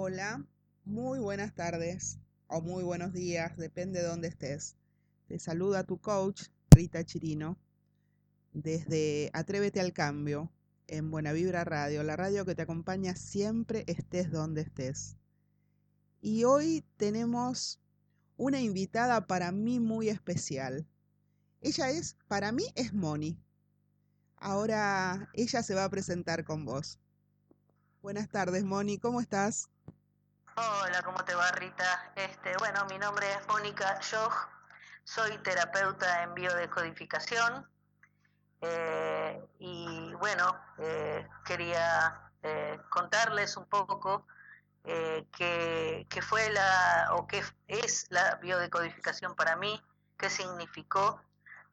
Hola, muy buenas tardes o muy buenos días, depende de dónde estés. Te saluda tu coach, Rita Chirino, desde Atrévete al Cambio, en Buena Vibra Radio, la radio que te acompaña siempre estés donde estés. Y hoy tenemos una invitada para mí muy especial. Ella es, para mí es Moni. Ahora ella se va a presentar con vos. Buenas tardes, Moni, ¿cómo estás? Hola, ¿cómo te va, Rita? Este, bueno, mi nombre es Mónica Joj, soy terapeuta en biodecodificación eh, y bueno, eh, quería eh, contarles un poco qué, fue la o qué es la biodecodificación para mí, qué significó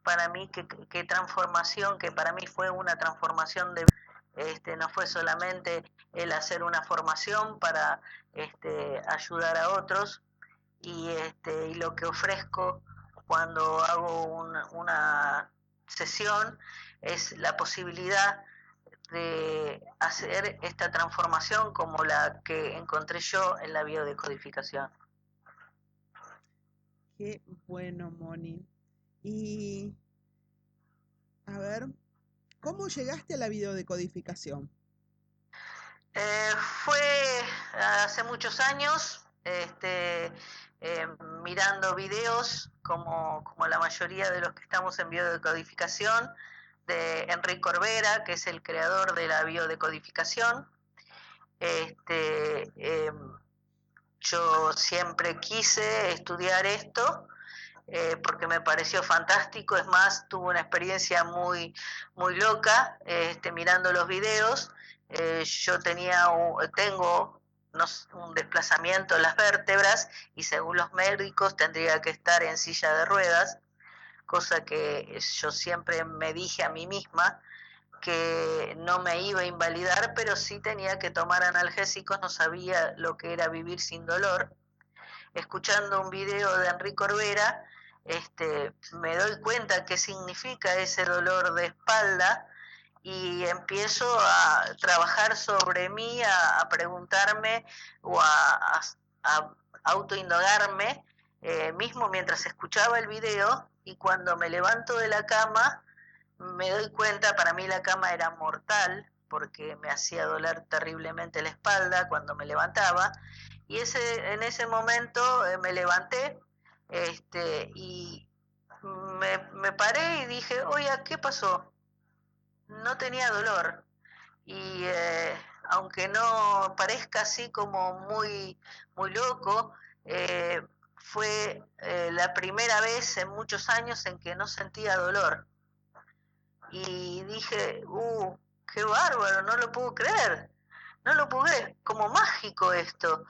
para mí, qué, qué transformación, que para mí fue una transformación de este, no fue solamente el hacer una formación para este, ayudar a otros este, y lo que ofrezco cuando hago una sesión es la posibilidad de hacer esta transformación como la que encontré yo en la biodecodificación. Qué bueno, Moni. Y a ver, ¿Cómo llegaste a la videodecodificación? Eh, fue hace muchos años, este, eh, mirando videos, como, como la mayoría de los que estamos en biodecodificación, de Enrique Corbera, que es el creador de la biodecodificación. Este, em, yo siempre quise estudiar esto eh, porque me pareció fantástico. Es más, tuve una experiencia muy, muy loca este, mirando los videos. Eh, yo tenía, tengo un desplazamiento en las vértebras y según los médicos tendría que estar en silla de ruedas, cosa que yo siempre me dije a mí misma que no me iba a invalidar, pero sí tenía que tomar analgésicos, no sabía lo que era vivir sin dolor. Escuchando un video de Enrique Corbera, este, me doy cuenta qué significa ese dolor de espalda y empiezo a trabajar sobre mí, a, preguntarme o a, a, autoindagarme, eh, mismo mientras escuchaba el video y cuando me levanto de la cama, me doy cuenta, para mí la cama era mortal, porque me hacía doler terriblemente la espalda cuando me levantaba, y ese, en ese momento eh, me levanté, este, y me, me paré y dije, oye, ¿qué pasó? No tenía dolor. Y eh, aunque no parezca así como muy, muy loco, eh, fue eh, la primera vez en muchos años en que no sentía dolor. Y dije, uh, qué bárbaro, no lo puedo creer. No lo puedo creer, como mágico esto.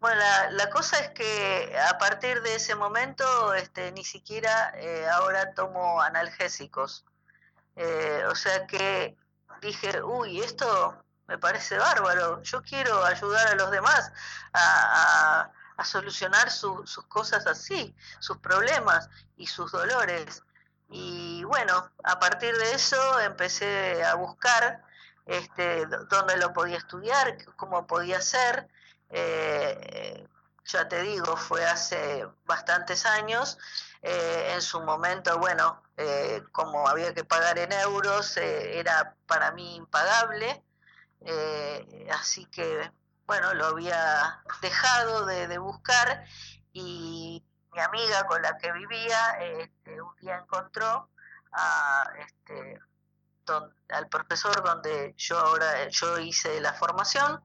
Bueno, la, cosa es que a partir de ese momento este, ni siquiera eh, ahora tomo analgésicos. Eh, o sea que dije, uy, esto me parece bárbaro, yo quiero ayudar a los demás a, solucionar sus cosas así, sus problemas y sus dolores. Y bueno, a partir de eso empecé a buscar este, dónde lo podía estudiar, cómo podía ser eh, ya te digo, fue hace bastantes años. Eh, en su momento, bueno, eh, como había que pagar en euros, era para mí impagable. así que, bueno, lo había dejado de, buscar y mi amiga con la que vivía este, un día encontró a, este, al profesor donde yo ahora yo hice la formación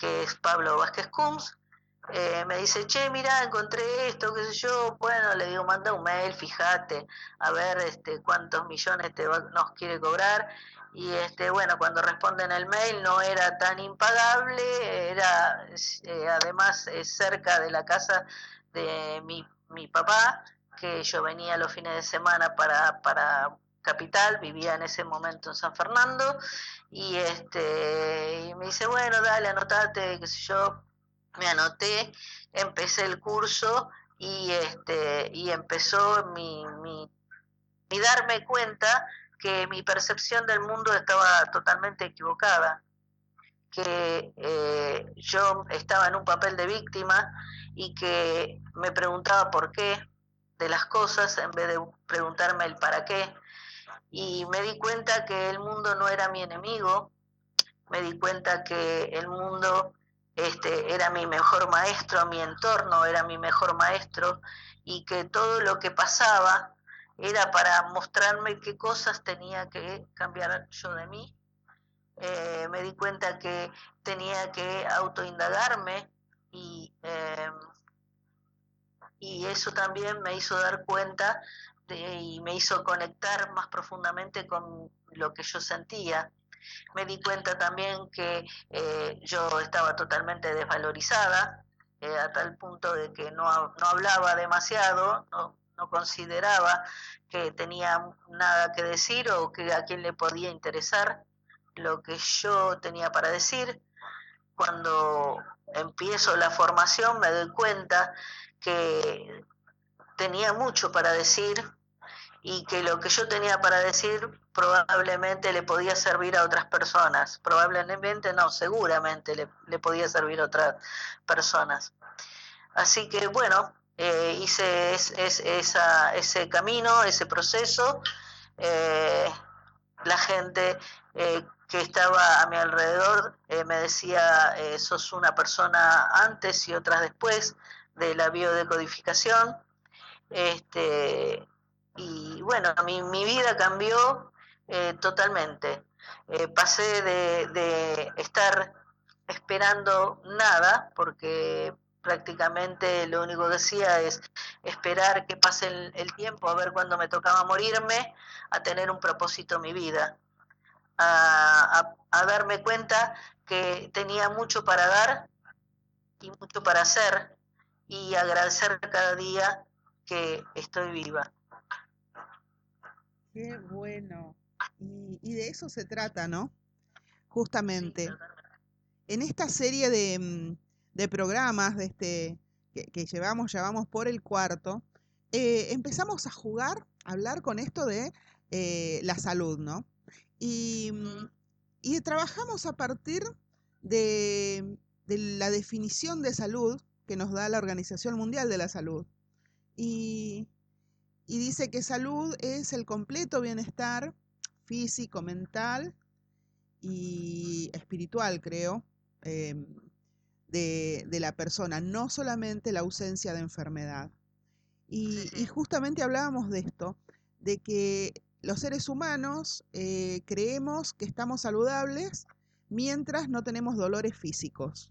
que es Pablo Vázquez Cums, eh, me dice, che, mira, encontré esto, qué sé yo, bueno, le digo, manda un mail, fíjate, a ver este, cuántos millones te nos quiere cobrar. Y este, bueno, cuando responden el mail no era tan impagable, era eh, además cerca de la casa de mi, mi papá, que yo venía los fines de semana para, para capital, vivía en ese momento en San Fernando, y este me dice, bueno, dale, anotate, yo, me anoté, empecé el curso y este y empezó mi, mi, mi darme cuenta que mi percepción del mundo estaba totalmente equivocada, que eh, yo estaba en un papel de víctima y que me preguntaba por qué de las cosas en vez de preguntarme el para qué. Y me di cuenta que el mundo no era mi enemigo, me di cuenta que el mundo este, era mi mejor maestro, mi entorno era mi mejor maestro y que todo lo que pasaba era para mostrarme qué cosas tenía que cambiar yo de mí. Eh, me di cuenta que tenía que autoindagarme y, em, y eso también me hizo dar cuenta y me hizo conectar más profundamente con lo que yo sentía. Me di cuenta también que eh, yo estaba totalmente desvalorizada, eh, a tal punto de que no, no hablaba demasiado, no, no consideraba que tenía nada que decir o que a quién le podía interesar lo que yo tenía para decir. Cuando empiezo la formación me doy cuenta que tenía mucho para decir y que lo que yo tenía para decir probablemente le podía servir a otras personas. Probablemente no, seguramente le, le podía servir a otras personas. Así que bueno, eh, hice ese camino, ese proceso. Eh, la gente eh, que estaba a mi alrededor me decía, sos una persona antes y otras después de la biodecodificación. Este, y bueno, mi, mi vida cambió totalmente. pasé de, estar esperando nada, porque prácticamente lo único que hacía es esperar que pase el, tiempo, a ver cuándo me tocaba morirme, a tener un propósito en mi vida, a, darme cuenta que tenía mucho para dar y mucho para hacer y agradecer cada día que estoy viva. Qué bueno. Y, y de eso se trata, ¿no? Justamente. en esta serie de mm, de programas de este, que, llevamos, ya vamos por el cuarto, eh, empezamos a jugar, a hablar con esto de eh, la salud, ¿no? Y, y, trabajamos a partir de, de, la definición de salud que nos da la Organización Mundial de la Salud. Y, y dice que salud es el completo bienestar físico, mental y espiritual, creo. Em, de, la persona, no solamente la ausencia de enfermedad. Y, justamente hablábamos de esto, de que los seres humanos eh, creemos que estamos saludables mientras no tenemos dolores físicos.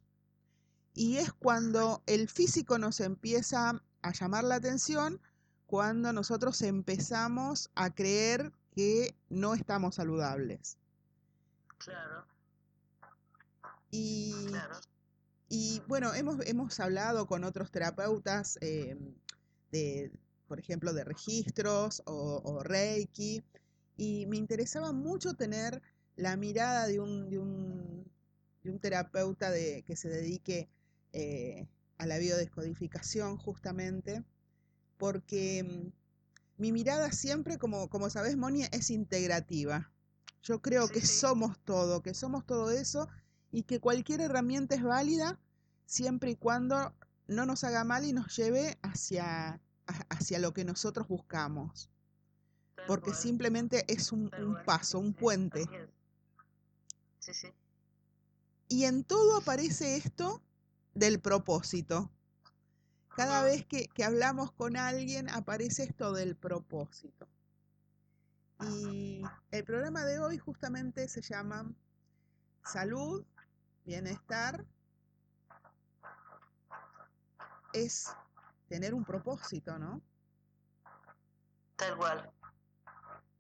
Y es cuando el físico nos empieza a llamar la atención, cuando nosotros empezamos a creer que no estamos saludables. Claro. Y, y bueno, hemos, hemos hablado con otros terapeutas eh, de, por ejemplo, de registros o, Reiki, y me interesaba mucho tener la mirada de un, de un, de un terapeuta de, que se dedique eh, a la biodescodificación justamente, porque mm, mi mirada siempre, como, como sabes, Moni, es integrativa. Yo creo que somos todo, que somos todo eso y que cualquier herramienta es válida siempre y cuando no nos haga mal y nos lleve hacia, hacia lo que nosotros buscamos. Porque simplemente es un, paso, un puente. Y en todo aparece esto del propósito. Cada vez que, que, hablamos con alguien aparece esto del propósito. Y el programa de hoy justamente se llama Salud, Bienestar es tener un propósito, ¿no? Tal cual,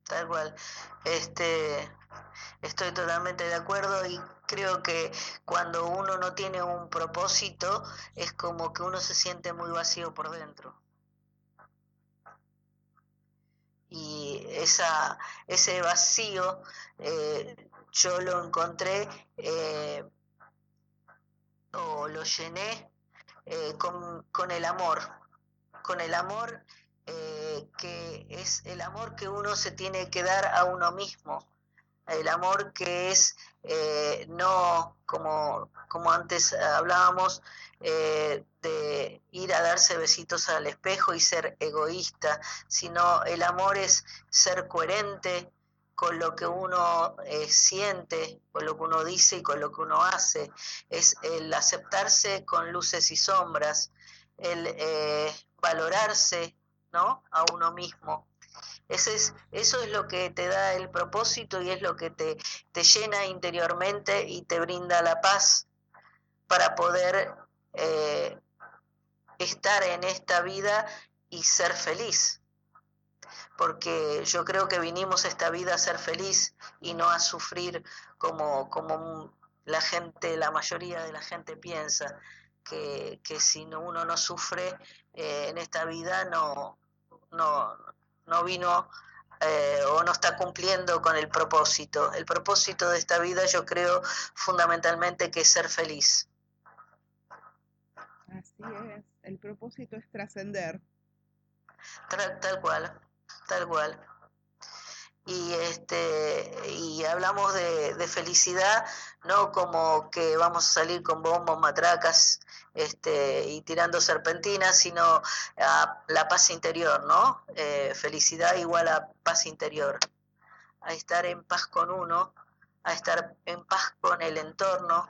tal cual. Este, estoy totalmente de acuerdo y creo que cuando uno no tiene un propósito es como que uno se siente muy vacío por dentro. Y esa, ese vacío eh, yo lo encontré eh, o lo llené eh, con, el amor, con el amor eh, que es el amor que uno se tiene que dar a uno mismo, el amor que es eh, no como, como antes hablábamos, eh, de ir a darse besitos al espejo y ser egoísta, sino el amor es ser coherente con lo que uno eh, siente, con lo que uno dice y con lo que uno hace, es el aceptarse con luces y sombras, el eh, valorarse ¿no? a uno mismo. Ese es, eso es lo que te da el propósito y es lo que te, te llena interiormente y te brinda la paz para poder eh, estar en esta vida y ser feliz. Porque yo creo que vinimos esta vida a ser feliz y no a sufrir como, como la gente, la mayoría de la gente piensa, que, si uno no sufre eh, en esta vida no, no, no vino eh, o no está cumpliendo con el propósito. El propósito de esta vida yo creo fundamentalmente que es ser feliz. Así es, el propósito es trascender. Tal, cual, tal cual. Y este y hablamos de, felicidad, no como que vamos a salir con bombos, matracas, este, y tirando serpentinas, sino a la paz interior, ¿no? Eh, felicidad igual a paz interior, a estar en paz con uno, a estar en paz con el entorno,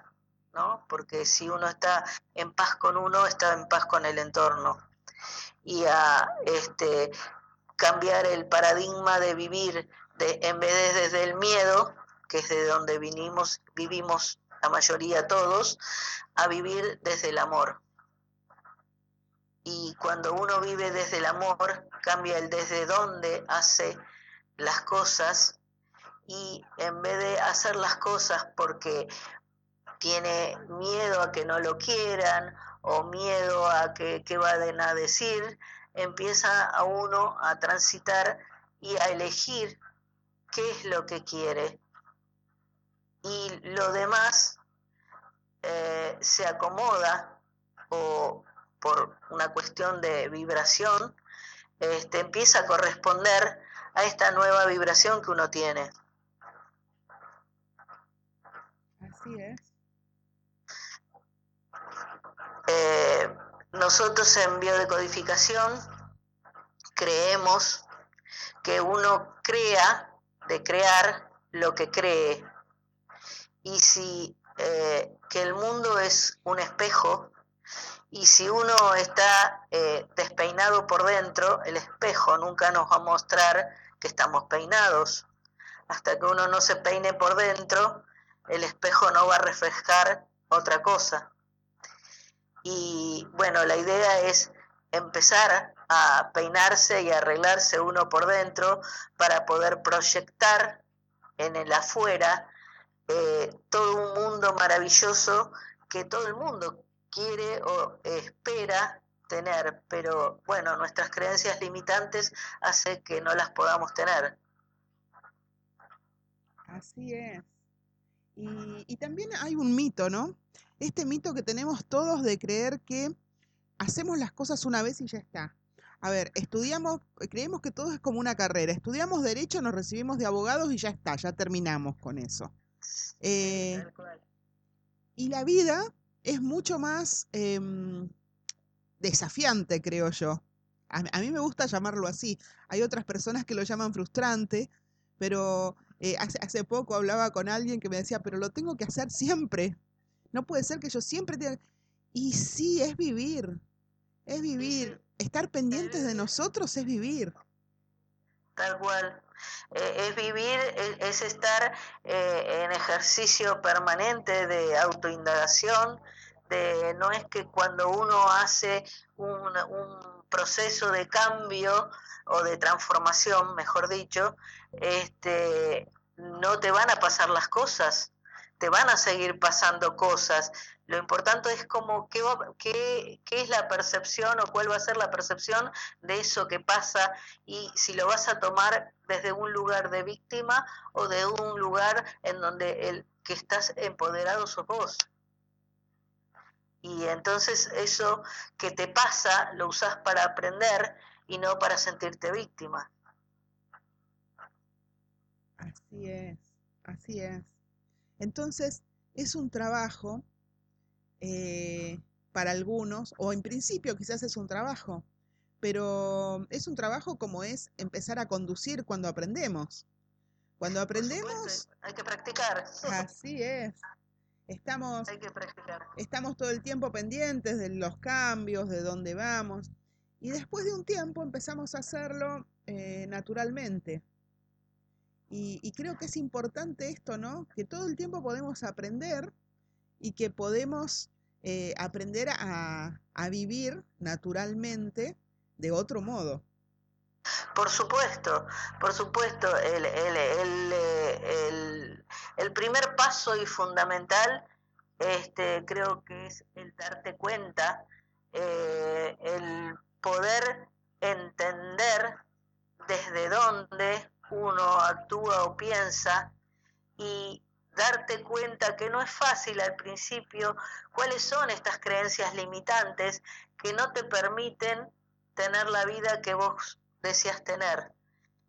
¿no? Porque si uno está en paz con uno, está en paz con el entorno. Y a este, cambiar el paradigma de vivir de, en vez de desde el miedo, que es de donde vinimos, vivimos la mayoría todos, a vivir desde el amor. Y cuando uno vive desde el amor, cambia el desde dónde hace las cosas y en vez de hacer las cosas porque tiene miedo a que no lo quieran o miedo a que, que vayan a decir, empieza a uno a transitar y a elegir qué es lo que quiere. Y lo demás eh, se acomoda o por una cuestión de vibración, este, empieza a corresponder a esta nueva vibración que uno tiene. Así es. Eh, nosotros en biodecodificación creemos que uno crea de crear lo que cree. Y si eh, que el mundo es un espejo, y si uno está eh, despeinado por dentro, el espejo nunca nos va a mostrar que estamos peinados. Hasta que uno no se peine por dentro, el espejo no va a reflejar otra cosa. Y bueno, la idea es empezar a peinarse y arreglarse uno por dentro para poder proyectar en el afuera eh, todo un mundo maravilloso que todo el mundo quiere o espera tener, pero bueno, nuestras creencias limitantes hacen que no las podamos tener. Así es. Y también hay un mito, ¿no? Este mito que tenemos todos de creer que hacemos las cosas una vez y ya está. A ver, estudiamos, creemos que todo es como una carrera. Estudiamos derecho, nos recibimos de abogados y ya está, ya terminamos con eso. Eh, y la vida es mucho más em, desafiante, creo yo. A, mí me gusta llamarlo así. Hay otras personas que lo llaman frustrante, pero eh, hace, hace poco hablaba con alguien que me decía, pero lo tengo que hacer siempre. No puede ser que yo siempre tenga... Y sí, es vivir, es vivir. Estar pendientes de nosotros es vivir. Tal cual. Eh, es vivir, es, estar eh, en ejercicio permanente de autoindagación, de, no es que cuando uno hace un, un, proceso de cambio o de transformación, mejor dicho, este, no te van a pasar las cosas, te van a seguir pasando cosas. Lo importante es como qué, qué, qué, es la percepción o cuál va a ser la percepción de eso que pasa y si lo vas a tomar desde un lugar de víctima o de un lugar en donde el que estás empoderado sos vos. Y entonces eso que te pasa lo usas para aprender y no para sentirte víctima. Así es Así es. Entonces, es un trabajo eh, para algunos, o en principio quizás es un trabajo, pero es un trabajo como es empezar a conducir cuando aprendemos. Cuando aprendemos... hay que practicar. Así es. Estamos, estamos todo el tiempo pendientes de los cambios, de dónde vamos. Y después de un tiempo empezamos a hacerlo eh, naturalmente. Y, creo que es importante esto, ¿no? Que todo el tiempo podemos aprender y que podemos eh, aprender a, vivir naturalmente de otro modo. Por supuesto, por supuesto, el, el, primer paso y fundamental este, creo que es el darte cuenta, eh, el poder entender desde dónde uno actúa o piensa y darte cuenta que no es fácil al principio cuáles son estas creencias limitantes que no te permiten tener la vida que vos deseas tener.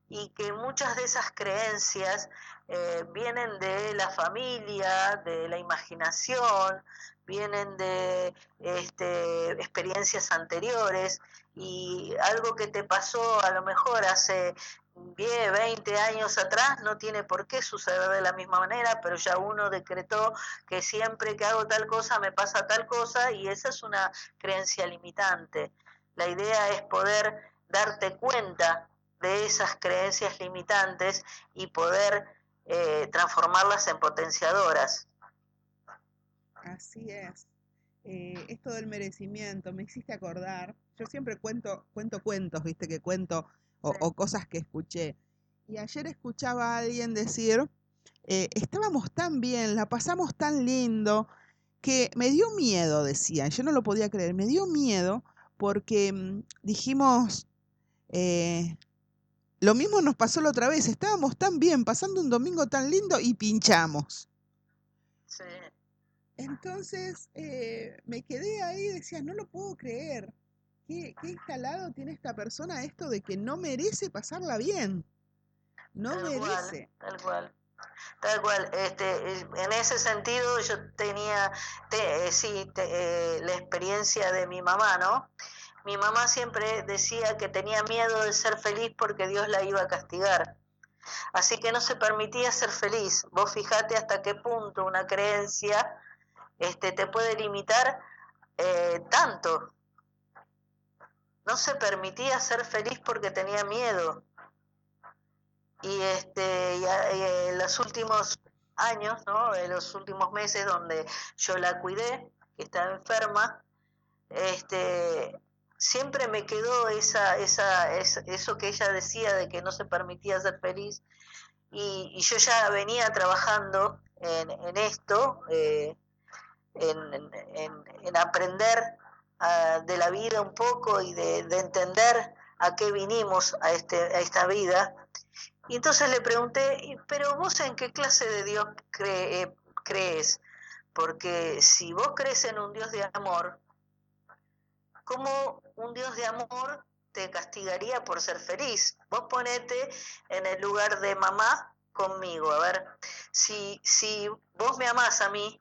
Y que muchas de esas creencias eh, vienen de la familia, de la imaginación, vienen de este, experiencias anteriores y algo que te pasó a lo mejor hace 10, 20 años atrás no tiene por qué suceder de la misma manera, pero ya uno decretó que siempre que hago tal cosa me pasa tal cosa y esa es una creencia limitante. La idea es poder darte cuenta de esas creencias limitantes y poder eh, transformarlas en potenciadoras. Así es. Eh, esto del merecimiento, me hiciste acordar. Yo siempre cuento, cuento cuentos, viste, que cuento o, cosas que escuché. Y ayer escuchaba a alguien decir, eh, estábamos tan bien, la pasamos tan lindo, que me dio miedo, decían, yo no lo podía creer, me dio miedo porque mm, dijimos, eh, lo mismo nos pasó la otra vez, estábamos tan bien, pasando un domingo tan lindo y pinchamos. Sí. Entonces eh, me quedé ahí y decía, no lo puedo creer. ¿Qué, ¿Qué, instalado tiene esta persona esto de que no merece pasarla bien? No merece. tal cual. Tal cual, este, en ese sentido yo tenía, eh, sí, la experiencia de mi mamá, ¿no? Mi mamá siempre decía que tenía miedo de ser feliz porque Dios la iba a castigar. Así que no se permitía ser feliz. Vos fijate hasta qué punto una creencia este, te puede limitar eh, tanto. No se permitía ser feliz porque tenía miedo. Y, este, en los últimos años, ¿no? en los últimos meses donde yo la cuidé, que estaba enferma, este, siempre me quedó esa, esa, eso que ella decía de que no se permitía ser feliz y, yo ya venía trabajando en, esto, eh, en, aprender ah, de la vida un poco y de, entender a qué vinimos a, este, a esta vida. Y entonces le pregunté, pero vos en qué clase de Dios crees? Porque si vos crees en un Dios de amor, ¿cómo un Dios de amor te castigaría por ser feliz? Vos ponete en el lugar de mamá conmigo. A ver, si, si vos me amás a mí,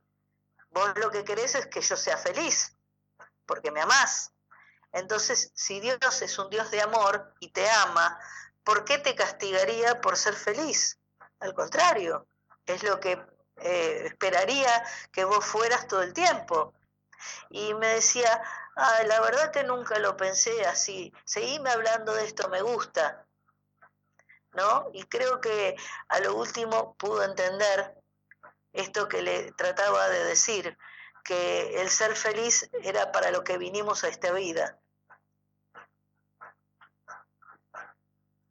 vos lo que querés es que yo sea feliz, porque me amás. Entonces, si Dios es un Dios de amor y te ama, ¿por qué te castigaría por ser feliz? Al contrario, es lo que eh, esperaría que vos fueras todo el tiempo. Y me decía, Ah, la verdad que nunca lo pensé así. Seguime hablando de esto, me gusta. ¿No? Y creo que a lo último pudo entender esto que le trataba de decir, que el ser feliz era para lo que vinimos a esta vida.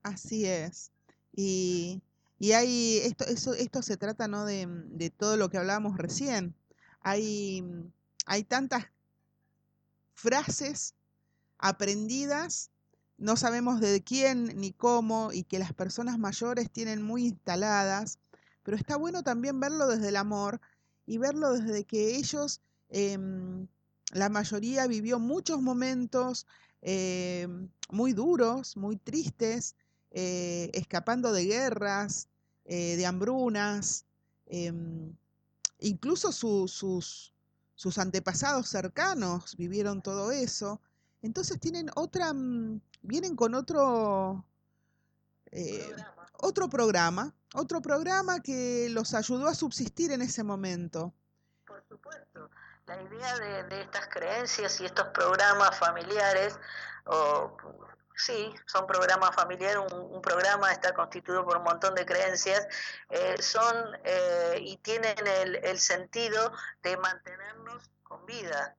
Así es. Y, y hay, esto, eso, esto se trata ¿no? de, de todo lo que hablábamos recién. Hay, hay tantas frases aprendidas, no sabemos de quién ni cómo, y que las personas mayores tienen muy instaladas, pero está bueno también verlo desde el amor y verlo desde que ellos, em, la mayoría vivió muchos momentos em, muy duros, muy tristes, eh, escapando de guerras, eh, de hambrunas, em, incluso sus, sus antepasados cercanos vivieron todo eso. Entonces tienen otra, mm, vienen con otro, eh, otro programa, otro programa que los ayudó a subsistir en ese momento. Por supuesto, la idea de, estas creencias y estos programas familiares, o sí, son programas familiares, un, programa está constituido por un montón de creencias, eh, son eh, y tienen el, el sentido de mantenernos con vida,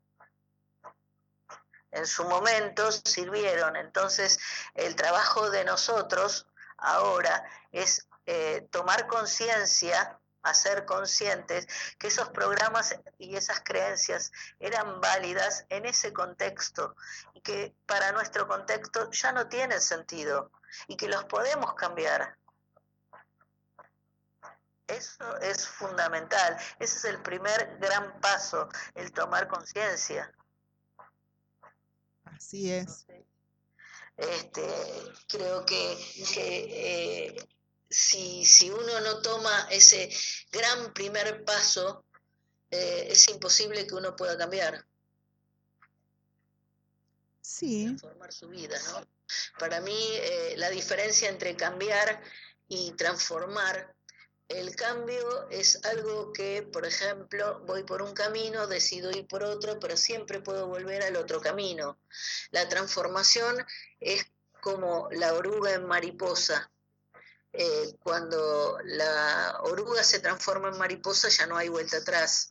en su momento sirvieron. Entonces, el trabajo de nosotros ahora es eh, tomar conciencia, hacer conscientes que esos programas y esas creencias eran válidas en ese contexto y que para nuestro contexto ya no tienen sentido y que los podemos cambiar. Eso es fundamental. Ese es el primer gran paso, el tomar conciencia. Así es. Este, creo que, eh, si, si, uno no toma ese gran primer paso, eh, es imposible que uno pueda cambiar. Sí. Transformar su vida, ¿no? Para mí, eh, la diferencia entre cambiar y transformar el cambio es algo que, por ejemplo, voy por un camino, decido ir por otro, pero siempre puedo volver al otro camino. La transformación es como la oruga en mariposa. Eh, cuando la oruga se transforma en mariposa ya no hay vuelta atrás.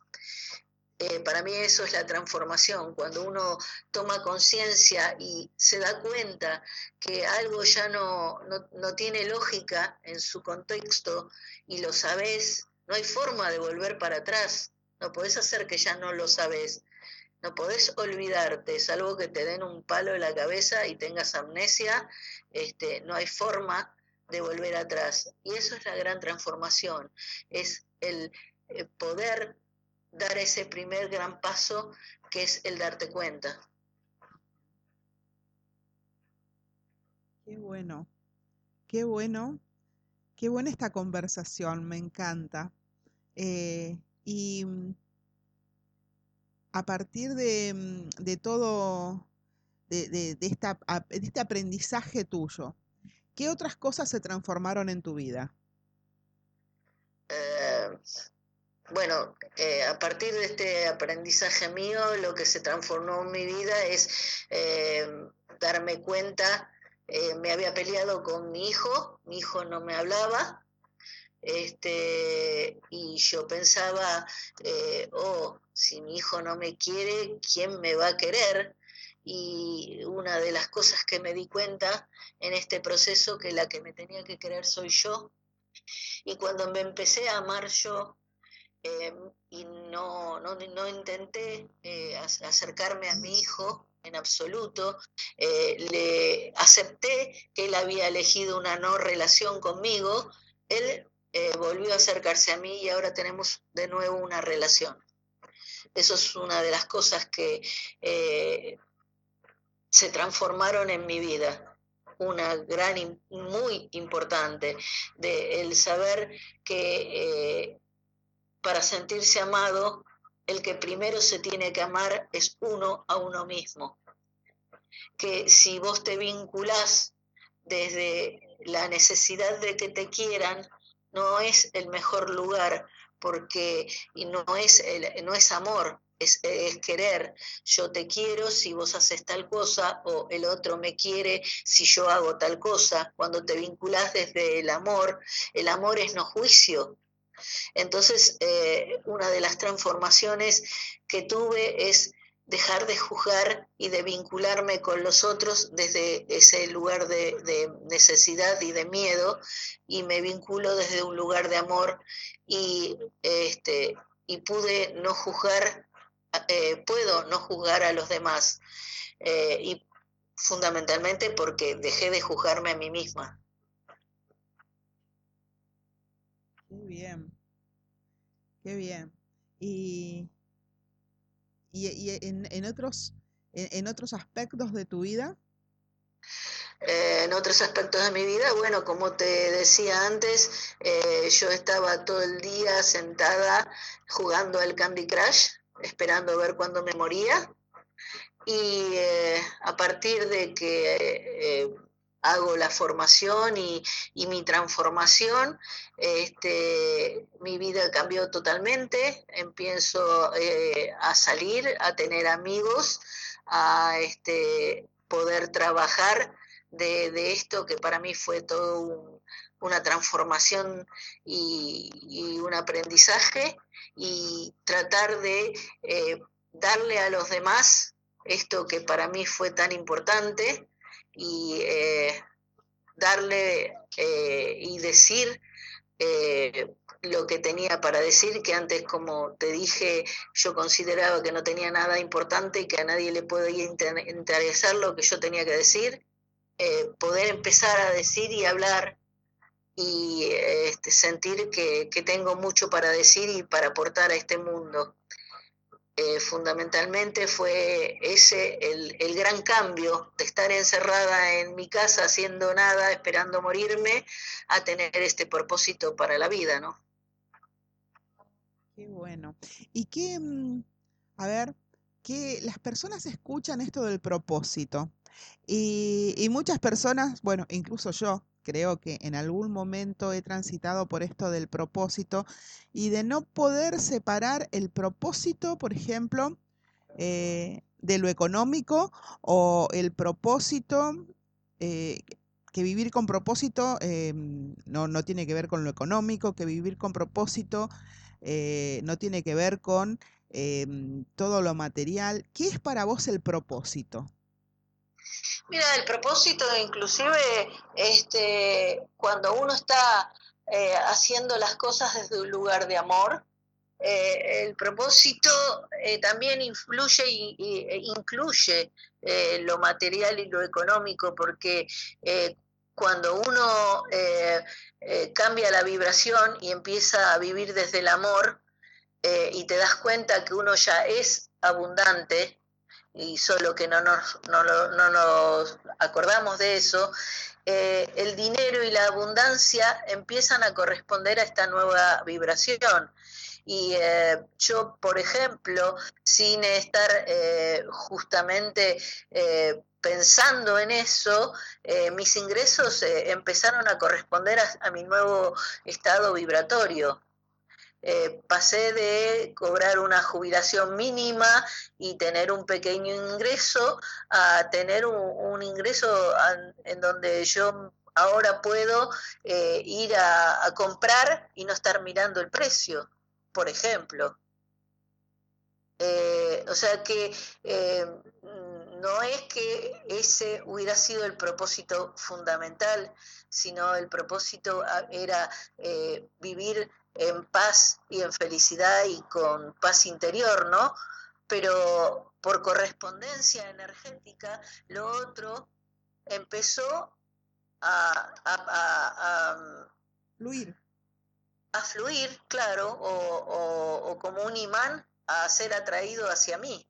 Eh, para mí eso es la transformación, cuando uno toma conciencia y se da cuenta que algo ya no, no, tiene lógica en su contexto y lo sabes, no hay forma de volver para atrás, no podés hacer que ya no lo sabes, no podés olvidarte, salvo que te den un palo en la cabeza y tengas amnesia, este, no hay forma de volver atrás. Y eso es la gran transformación, es el eh, poder dar ese primer gran paso que es el darte cuenta. Qué bueno, qué bueno, qué buena esta conversación, me encanta. Eh, y mm, a partir de, mm, de todo, de, de, este aprendizaje tuyo, ¿qué otras cosas se transformaron en tu vida? Eh, bueno, eh, a partir de este aprendizaje mío, lo que se transformó en mi vida es eh, darme cuenta, me había peleado con mi hijo, mi hijo no me hablaba, este, y yo pensaba, oh, si mi hijo no me quiere, ¿quién me va a querer? Y una de las cosas que me di cuenta en este proceso, que la que me tenía que querer soy yo, y cuando me empecé a amar yo, Em, y no, no, no intenté eh, acercarme a mi hijo en absoluto, eh, le acepté que él había elegido una no relación conmigo, él eh, volvió a acercarse a mí y ahora tenemos de nuevo una relación. Eso es una de las cosas que se transformaron en mi vida una gran, muy importante, de el saber que para sentirse amado, el que primero se tiene que amar es uno a uno mismo. Que si vos te vinculás desde la necesidad de que te quieran, no es el mejor lugar porque no es el, no es amor, es, querer. Yo te quiero si vos haces tal cosa o el otro me quiere si yo hago tal cosa. Cuando te vinculás desde el amor, el amor es no juicio, entonces, eh, una de las transformaciones que tuve es dejar de juzgar y de vincularme con los otros desde ese lugar de, necesidad y de miedo y me vinculo desde un lugar de amor y, este, y pude no juzgar, eh, puedo no juzgar a los demás eh, y fundamentalmente porque dejé de juzgarme a mí misma. Muy bien, qué bien. Y, y, en, en, otros, en, otros aspectos de tu vida. eh, en otros aspectos de mi vida, bueno, como te decía antes, eh, yo estaba todo el día sentada jugando al Candy Crush, esperando ver cuándo me moría. Y eh, a partir de que hago la formación y, mi transformación, este, mi vida cambió totalmente, empiezo a salir, a tener amigos, a este, poder trabajar de, esto que para mí fue todo una transformación y, un aprendizaje y tratar de eh, darle a los demás esto que para mí fue tan importante y eh, darle eh, y decir lo que tenía para decir, que antes, como te dije, yo consideraba que no tenía nada importante y que a nadie le podía interesar lo que yo tenía que decir, poder empezar a decir y hablar y este, sentir que, tengo mucho para decir y para aportar a este mundo. Eh, fundamentalmente fue ese el, el, gran cambio de estar encerrada en mi casa haciendo nada, esperando morirme, a tener este propósito para la vida, ¿no? Qué bueno. Y qué, mm, a ver, que las personas escuchan esto del propósito. Y, muchas personas, bueno, incluso yo, creo que en algún momento he transitado por esto del propósito y de no poder separar el propósito, por ejemplo, eh, de lo económico o el propósito, eh, que vivir con propósito eh, no, no, tiene que ver con lo económico, que vivir con propósito no tiene que ver con todo lo material. ¿Qué es para vos el propósito? Mira, el propósito inclusive este, cuando uno está eh, haciendo las cosas desde un lugar de amor, eh, el propósito eh, también influye e incluye lo material y lo económico, porque cuando uno cambia la vibración y empieza a vivir desde el amor y te das cuenta que uno ya es abundante, y solo que no nos, no, no nos acordamos de eso, eh, el dinero y la abundancia empiezan a corresponder a esta nueva vibración. Y eh, yo, por ejemplo, sin estar eh, justamente pensando en eso, mis ingresos empezaron a corresponder a mi nuevo estado vibratorio. Eh, pasé de cobrar una jubilación mínima y tener un pequeño ingreso a tener un, ingreso en donde yo ahora puedo eh, ir a, comprar y no estar mirando el precio, por ejemplo. Eh, o sea que no es que ese hubiera sido el propósito fundamental, sino el propósito ah, era vivir en paz y en felicidad y con paz interior, ¿no? Pero por correspondencia energética, lo otro empezó a, fluir. A fluir, claro, o, como un imán a ser atraído hacia mí.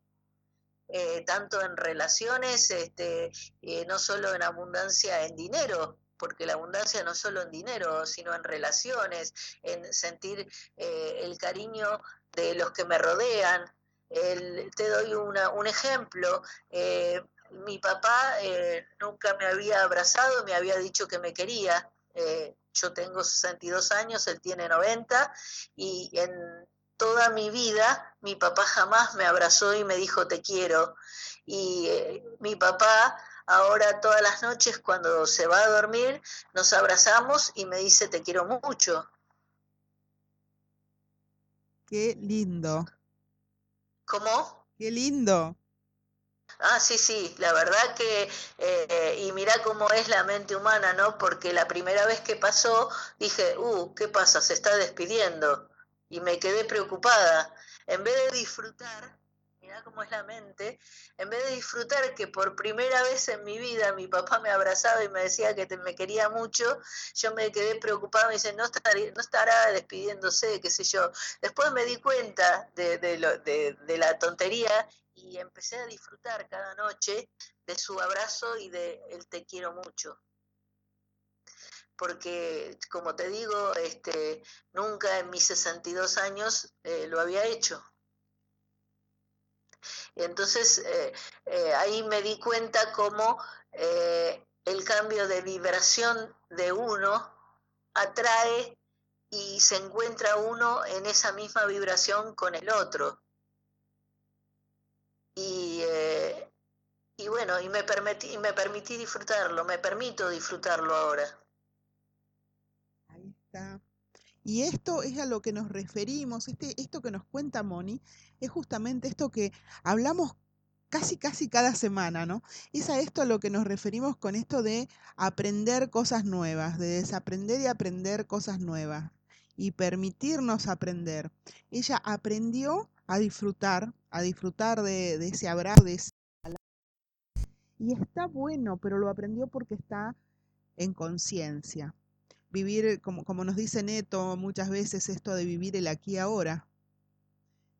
Eh, tanto en relaciones, este, eh, no solo en abundancia en dinero, porque la abundancia no solo en dinero, sino en relaciones, en sentir eh, el cariño de los que me rodean. te doy un ejemplo. Eh, mi papá eh, nunca me había abrazado, me había dicho que me quería. yo tengo 62 años, él tiene 90 y en toda mi vida mi papá jamás me abrazó y me dijo te quiero. Y mi papá Ahora todas las noches cuando se va a dormir nos abrazamos y me dice te quiero mucho. Qué lindo. ¿Cómo? Qué lindo. Ah, sí, sí, la verdad que, eh, y mira cómo es la mente humana, ¿no? Porque la primera vez que pasó dije, uh, ¿qué pasa? Se está despidiendo. Y me quedé preocupada. En vez de disfrutar, cómo es la mente, en vez de disfrutar que por primera vez en mi vida mi papá me abrazaba y me decía que me quería mucho, yo me quedé preocupada, me dice, no, no estará despidiéndose, qué sé yo. Después me di cuenta de, de, la tontería y empecé a disfrutar cada noche de su abrazo y de el te quiero mucho. Porque, como te digo, este, nunca en mis 62 años eh, lo había hecho. Entonces, eh, eh, ahí me di cuenta cómo el cambio de vibración de uno atrae y se encuentra uno en esa misma vibración con el otro. Y, eh, y bueno, y me, permití, me permití disfrutarlo, me permito disfrutarlo ahora. Y esto es a lo que nos referimos, este, esto que nos cuenta Moni, es justamente esto que hablamos casi, casi cada semana, ¿no? Es a esto a lo que nos referimos con esto de aprender cosas nuevas, de desaprender y aprender cosas nuevas y permitirnos aprender. Ella aprendió a disfrutar, a disfrutar de, ese abrazo, de ese... Y está bueno, pero lo aprendió porque está en conciencia. Vivir, como, como nos dice Neto muchas veces, esto de vivir el aquí ahora.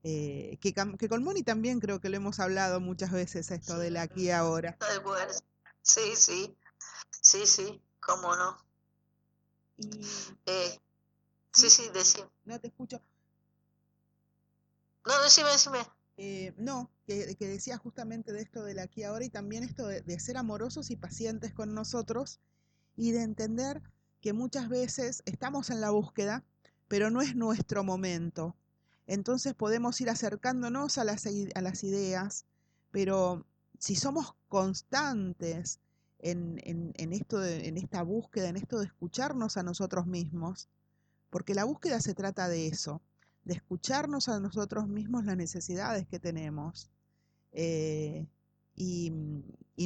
Eh, que, que, con Moni también creo que lo hemos hablado muchas veces, esto del aquí y ahora. Sí, sí, sí, sí, cómo no. Eh, sí, sí, decime. No te escucho. No, decime, decime. Eh, no, que, que, decía justamente de esto del aquí y ahora y también esto de, de ser amorosos y pacientes con nosotros y de entender que muchas veces estamos en la búsqueda, pero no es nuestro momento. Entonces podemos ir acercándonos a las, ideas, pero si somos constantes en, esto en esta búsqueda, en esto de escucharnos a nosotros mismos, porque la búsqueda se trata de eso, de escucharnos a nosotros mismos las necesidades que tenemos eh, y,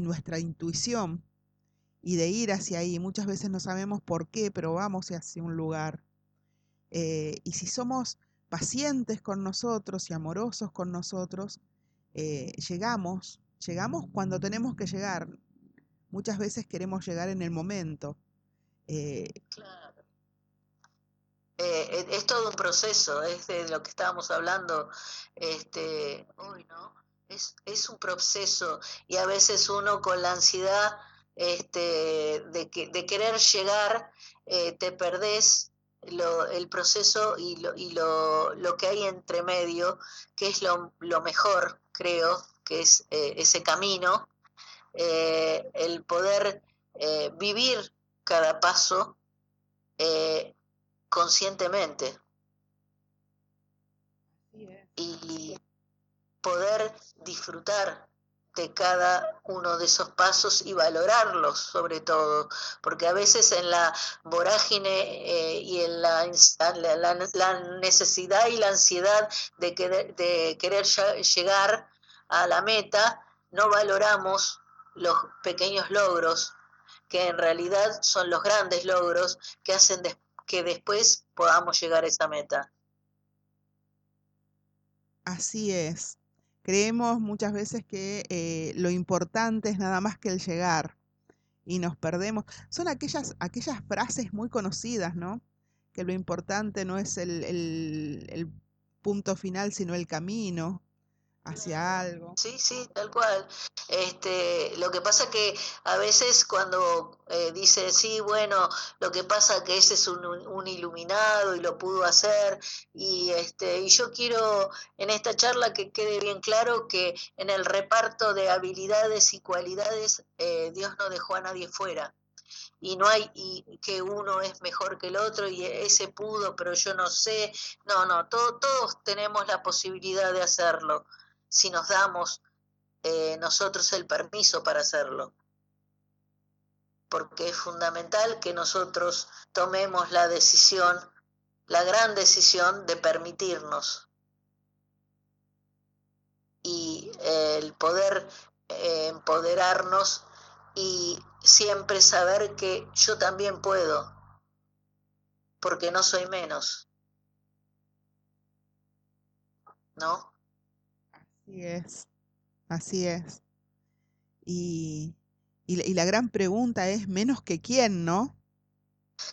nuestra intuición y de ir hacia ahí. Muchas veces no sabemos por qué, pero vamos hacia un lugar. Eh, y si somos pacientes con nosotros y amorosos con nosotros, eh, llegamos, llegamos cuando tenemos que llegar. Muchas veces queremos llegar en el momento. Eh, claro. Eh, es todo un proceso, es de lo que estábamos hablando. Este, uy, ¿no? Es, es un proceso y a veces uno con la ansiedad este, de, que, de querer llegar, te perdés lo, el proceso y, lo, y lo, lo, que hay entre medio, que es lo, lo mejor, creo, que es eh, ese camino, eh, el poder eh, vivir cada paso conscientemente. Y poder disfrutar de cada uno de esos pasos y valorarlos sobre todo, porque a veces en la vorágine eh, y en la, la, necesidad y la ansiedad de querer, de querer llegar a la meta, no valoramos los pequeños logros, que en realidad son los grandes logros que hacen que después podamos llegar a esa meta. Así es. Creemos muchas veces que eh, lo importante es nada más que el llegar y nos perdemos. Son aquellas, aquellas frases muy conocidas, ¿no? Que lo importante no es el, el punto final, sino el camino hacia algo. Sí, sí, tal cual. Este, lo que pasa que a veces cuando eh, dice, sí, bueno, lo que pasa que ese es un, un, iluminado y lo pudo hacer, y, este, y yo quiero en esta charla que quede bien claro que en el reparto de habilidades y cualidades eh, Dios no dejó a nadie fuera y no hay y que uno es mejor que el otro y ese pudo pero yo no sé no no todos tenemos la posibilidad de hacerlo si nos damos eh, nosotros el permiso para hacerlo. Porque es fundamental que nosotros tomemos la decisión, la gran decisión de permitirnos. Y el poder eh, empoderarnos y siempre saber que yo también puedo, porque no soy menos. ¿No? Así es, así es. Y, y, la gran pregunta es, ¿menos que quién, no?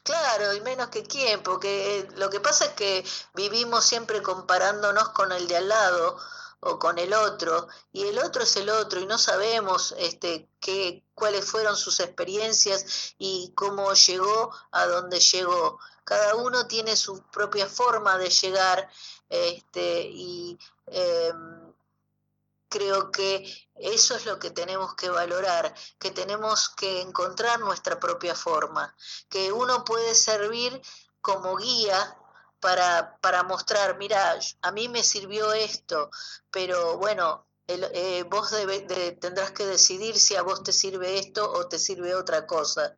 Claro, y menos que quién, porque lo que pasa es que vivimos siempre comparándonos con el de al lado, o con el otro y el otro es el otro y no sabemos este qué cuáles fueron sus experiencias y cómo llegó a donde llegó cada uno tiene su propia forma de llegar este y em, creo que eso es lo que tenemos que valorar, que tenemos que encontrar nuestra propia forma, que uno puede servir como guía para, para mostrar, mira, a mí me sirvió esto, pero bueno, eh, vos tendrás que decidir si a vos te sirve esto o te sirve otra cosa.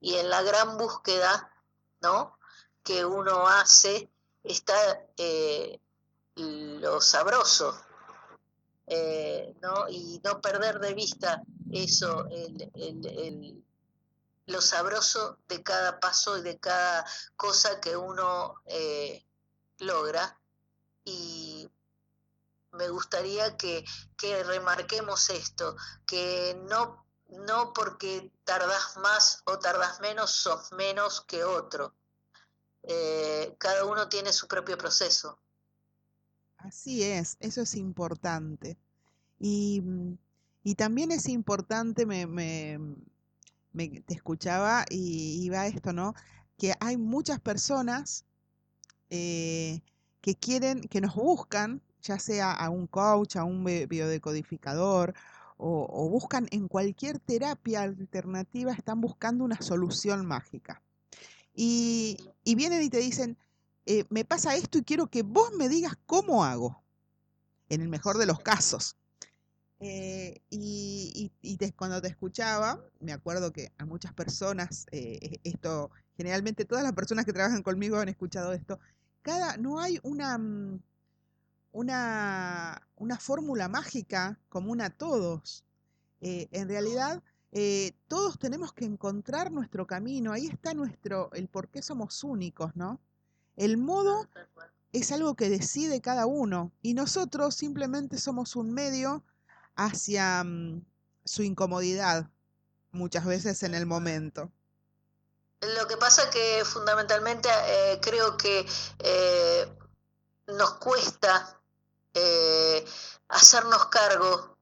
Y en la gran búsqueda, ¿no? Que uno hace está eh, lo sabroso, eh, ¿no? Y no perder de vista eso, el, el, lo sabroso de cada paso y de cada cosa que uno eh, logra. Y me gustaría que, que, remarquemos esto, que no, no porque tardas más o tardas menos, sos menos que otro. Eh, cada uno tiene su propio proceso. Así es, eso es importante. Y, y también es importante, me, me, me, te escuchaba y iba esto, ¿no? Que hay muchas personas eh, que quieren, que nos buscan, ya sea a un coach, a un biodecodificador, o, o buscan en cualquier terapia alternativa, están buscando una solución mágica. Y, y vienen y te dicen, eh, me pasa esto y quiero que vos me digas cómo hago, en el mejor de los casos. Eh, y, cuando te escuchaba, me acuerdo que a muchas personas, eh, esto, generalmente todas las personas que trabajan conmigo han escuchado esto, cada, no hay una, mm, una, una fórmula mágica común a todos. En realidad, todos tenemos que encontrar nuestro camino, ahí está nuestro, el por qué somos únicos, ¿no? El modo es algo que decide cada uno y nosotros simplemente somos un medio hacia mm, su incomodidad muchas veces en el momento. Lo que pasa que fundamentalmente eh, creo que eh, nos cuesta eh, hacernos cargo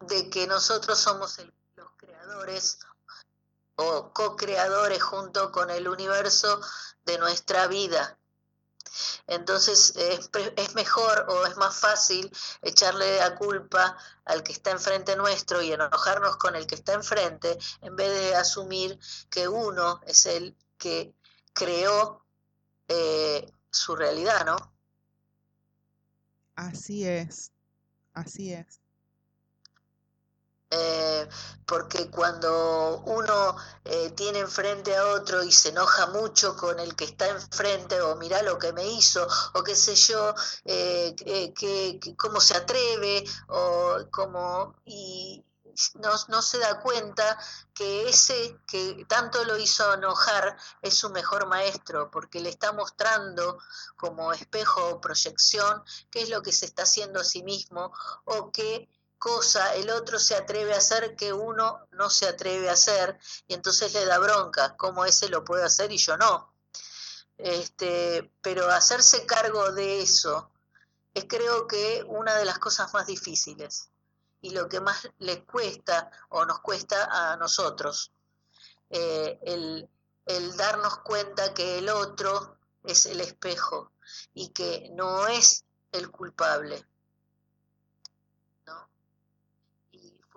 de que nosotros somos los creadores o co-creadores junto con el universo de nuestra vida. Entonces es, mejor o es más fácil echarle la culpa al que está enfrente nuestro y enojarnos con el que está enfrente en vez de asumir que uno es el que creó eh, su realidad, ¿no? Así es, así es. Eh, porque cuando uno eh, tiene enfrente a otro y se enoja mucho con el que está enfrente, o mira lo que me hizo, o qué sé yo, eh, que, cómo se atreve, o cómo, y no, no, se da cuenta que ese que tanto lo hizo enojar es su mejor maestro, porque le está mostrando como espejo o proyección qué es lo que se está haciendo a sí mismo, o que cosa el otro se atreve a hacer que uno no se atreve a hacer y entonces le da bronca, como ese lo puede hacer y yo no. Este, pero hacerse cargo de eso es creo que una de las cosas más difíciles y lo que más le cuesta o nos cuesta a nosotros. Eh, el, el darnos cuenta que el otro es el espejo y que no es el culpable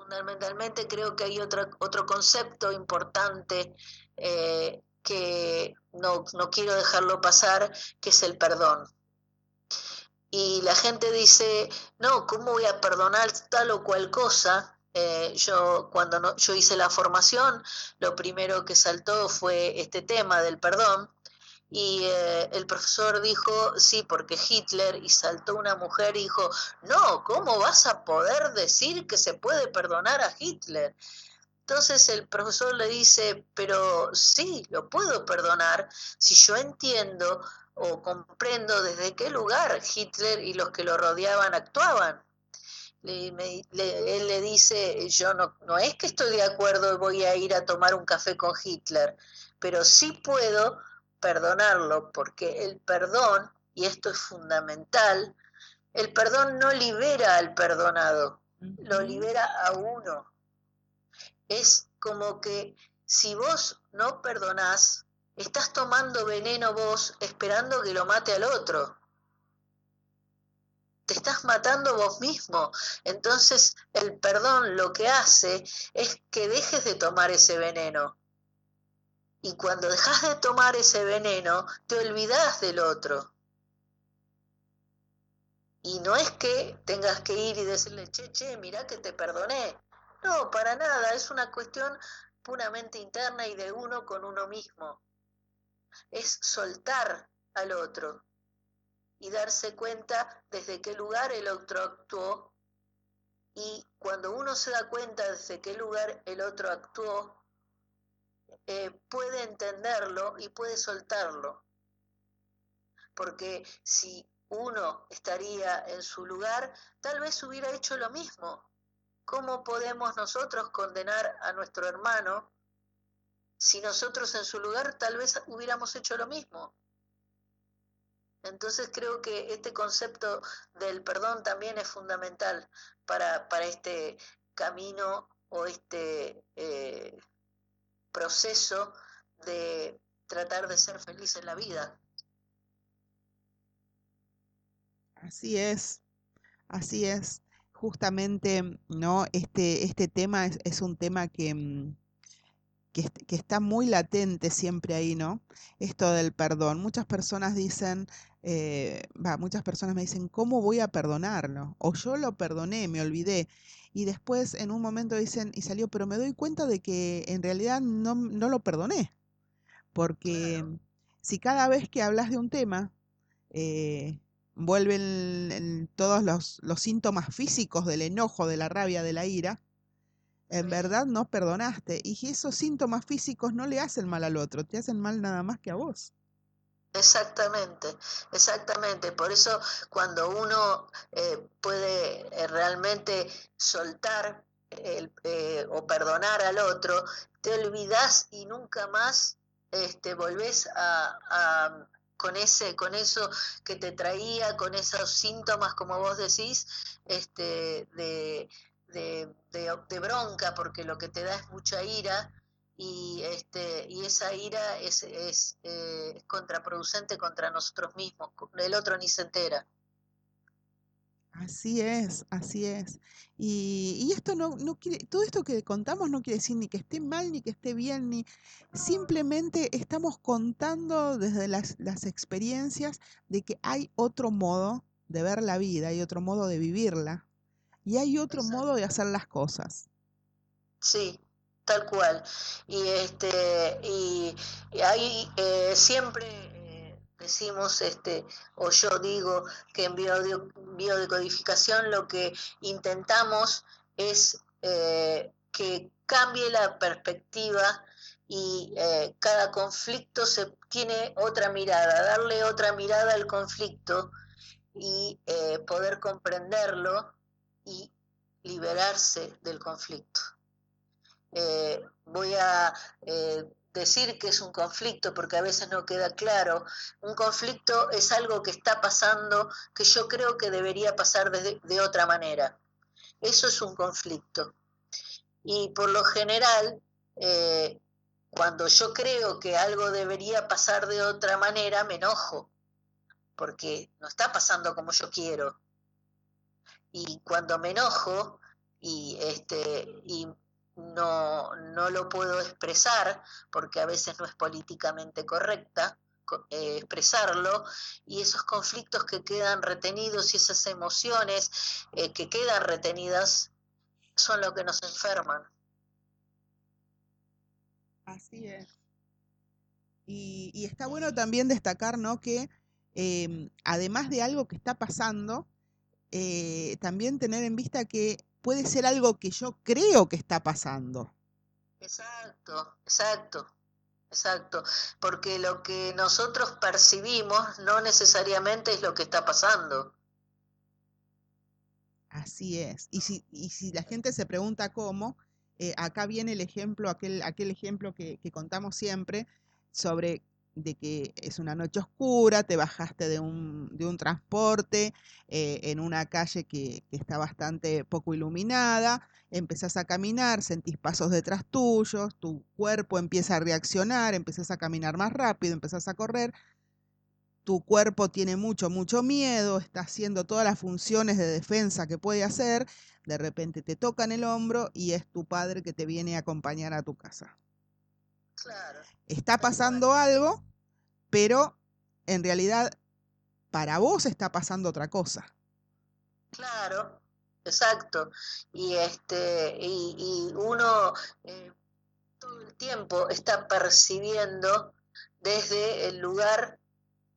fundamentalmente creo que hay otro, otro concepto importante eh, que no, no quiero dejarlo pasar, que es el perdón. Y la gente dice, no, ¿cómo voy a perdonar tal o cual cosa? Eh, yo cuando yo hice la formación, lo primero que saltó fue este tema del perdón y eh, el profesor dijo, sí, porque Hitler, y saltó una mujer y dijo, no, ¿cómo vas a poder decir que se puede perdonar a Hitler? Entonces el profesor le dice, pero sí, lo puedo perdonar si yo entiendo o comprendo desde qué lugar Hitler y los que lo rodeaban actuaban. él le dice, yo no, no es que estoy de acuerdo y voy a ir a tomar un café con Hitler, pero sí puedo perdonarlo, porque el perdón, y esto es fundamental, el perdón no libera al perdonado, lo libera a uno. Es como que si vos no perdonás, estás tomando veneno vos esperando que lo mate al otro. Te estás matando vos mismo. Entonces el perdón lo que hace es que dejes de tomar ese veneno. Y cuando dejas de tomar ese veneno, te olvidas del otro. Y no es que tengas que ir y decirle, che, che, mira que te perdoné. No, para nada, es una cuestión puramente interna y de uno con uno mismo. Es soltar al otro y darse cuenta desde qué lugar el otro actuó. Y cuando uno se da cuenta desde qué lugar el otro actuó, eh, puede entenderlo y puede soltarlo. Porque si uno estaría en su lugar, tal vez hubiera hecho lo mismo. ¿Cómo podemos nosotros condenar a nuestro hermano si nosotros en su lugar tal vez hubiéramos hecho lo mismo? Entonces creo que este concepto del perdón también es fundamental para, para este camino o este eh, proceso de tratar de ser feliz en la vida. Así es, así es. Justamente, ¿no? Este, este tema es, un tema que, mm, que, que, está muy latente siempre ahí, ¿no? Esto del perdón. Muchas personas dicen, eh, va, muchas personas me dicen, ¿cómo voy a perdonarlo? O yo lo perdoné, me olvidé. Y después en un momento dicen, y salió, pero me doy cuenta de que en realidad no, no lo perdoné. Porque si cada vez que hablas de un tema, eh, vuelven todos los, los, síntomas físicos del enojo, de la rabia, de la ira, en verdad no perdonaste. Y esos síntomas físicos no le hacen mal al otro, te hacen mal nada más que a vos. Exactamente, exactamente. Por eso cuando uno eh, puede eh, realmente soltar eh, o perdonar al otro, te olvidas y nunca más este, volvés a, con ese, con eso que te traía, con esos síntomas, como vos decís, este, de, de, bronca, porque lo que te da es mucha ira, y, este, y esa ira es, eh, es contraproducente contra nosotros mismos, el otro ni se entera. Así es, así es. Y, y, esto no, no quiere, todo esto que contamos no quiere decir ni que esté mal, ni que esté bien, ni simplemente estamos contando desde las, las experiencias de que hay otro modo de ver la vida, hay otro modo de vivirla y hay otro modo de hacer las cosas. Sí, tal cual. Y este, y, ahí eh, siempre decimos, este, o yo digo que en biodecodificación lo que intentamos es eh, que cambie la perspectiva y eh, cada conflicto se tiene otra mirada, darle otra mirada al conflicto y eh, poder comprenderlo y liberarse del conflicto. voy a decir que es un conflicto porque a veces no queda claro. Un conflicto es algo que está pasando que yo creo que debería pasar de, de otra manera. Eso es un conflicto. Y por lo general, eh, cuando yo creo que algo debería pasar de otra manera, me enojo, porque no está pasando como yo quiero. Y cuando me enojo y, este, y no, no lo puedo expresar porque a veces no es políticamente correcta eh, expresarlo y esos conflictos que quedan retenidos y esas emociones eh, que quedan retenidas son lo que nos enferman. Así es. Y, está bueno también destacar, ¿no? Que em, además de algo que está pasando, eh, también tener en vista que puede ser algo que yo creo que está pasando. Exacto, exacto, exacto, porque lo que nosotros percibimos no necesariamente es lo que está pasando. Así es. Y si, y si la gente se pregunta cómo, eh, acá viene el ejemplo, aquel, aquel ejemplo que, que contamos siempre sobre de que es una noche oscura, te bajaste de un, de un transporte eh, en una calle que, que, está bastante poco iluminada, empezás a caminar, sentís pasos detrás tuyos, tu cuerpo empieza a reaccionar, empiezas a caminar más rápido, empezás a correr, tu cuerpo tiene mucho, mucho miedo, está haciendo todas las funciones de defensa que puede hacer, de repente te tocan el hombro y es tu padre que te viene a acompañar a tu casa. Claro. Está pasando algo, pero en realidad para vos está pasando otra cosa. Claro, exacto. Y este, y, y uno eh, todo el tiempo está percibiendo desde el lugar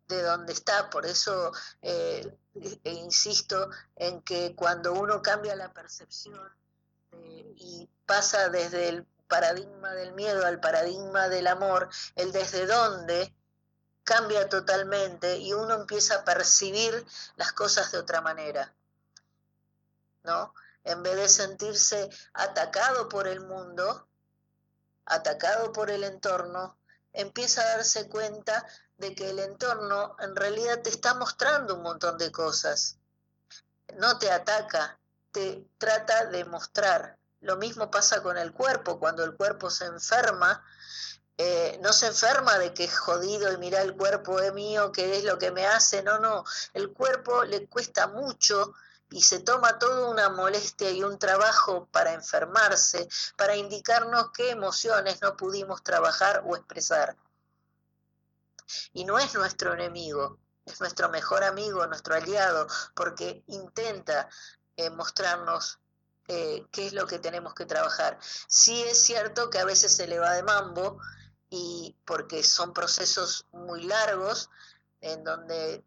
de donde está. Por eso eh, e insisto en que cuando uno cambia la percepción eh, y pasa desde el paradigma del miedo al paradigma del amor, el desde dónde cambia totalmente y uno empieza a percibir las cosas de otra manera. ¿No? En vez de sentirse atacado por el mundo, atacado por el entorno, empieza a darse cuenta de que el entorno en realidad te está mostrando un montón de cosas. No te ataca, te trata de mostrar. Lo mismo pasa con el cuerpo, cuando el cuerpo se enferma, eh, no se enferma de que es jodido y mira el cuerpo es mío, que es lo que me hace, no, no, el cuerpo le cuesta mucho y se toma toda una molestia y un trabajo para enfermarse, para indicarnos qué emociones no pudimos trabajar o expresar. Y no es nuestro enemigo, es nuestro mejor amigo, nuestro aliado, porque intenta eh, mostrarnos eh, qué es lo que tenemos que trabajar. Sí es cierto que a veces se le va de mambo y porque son procesos muy largos en donde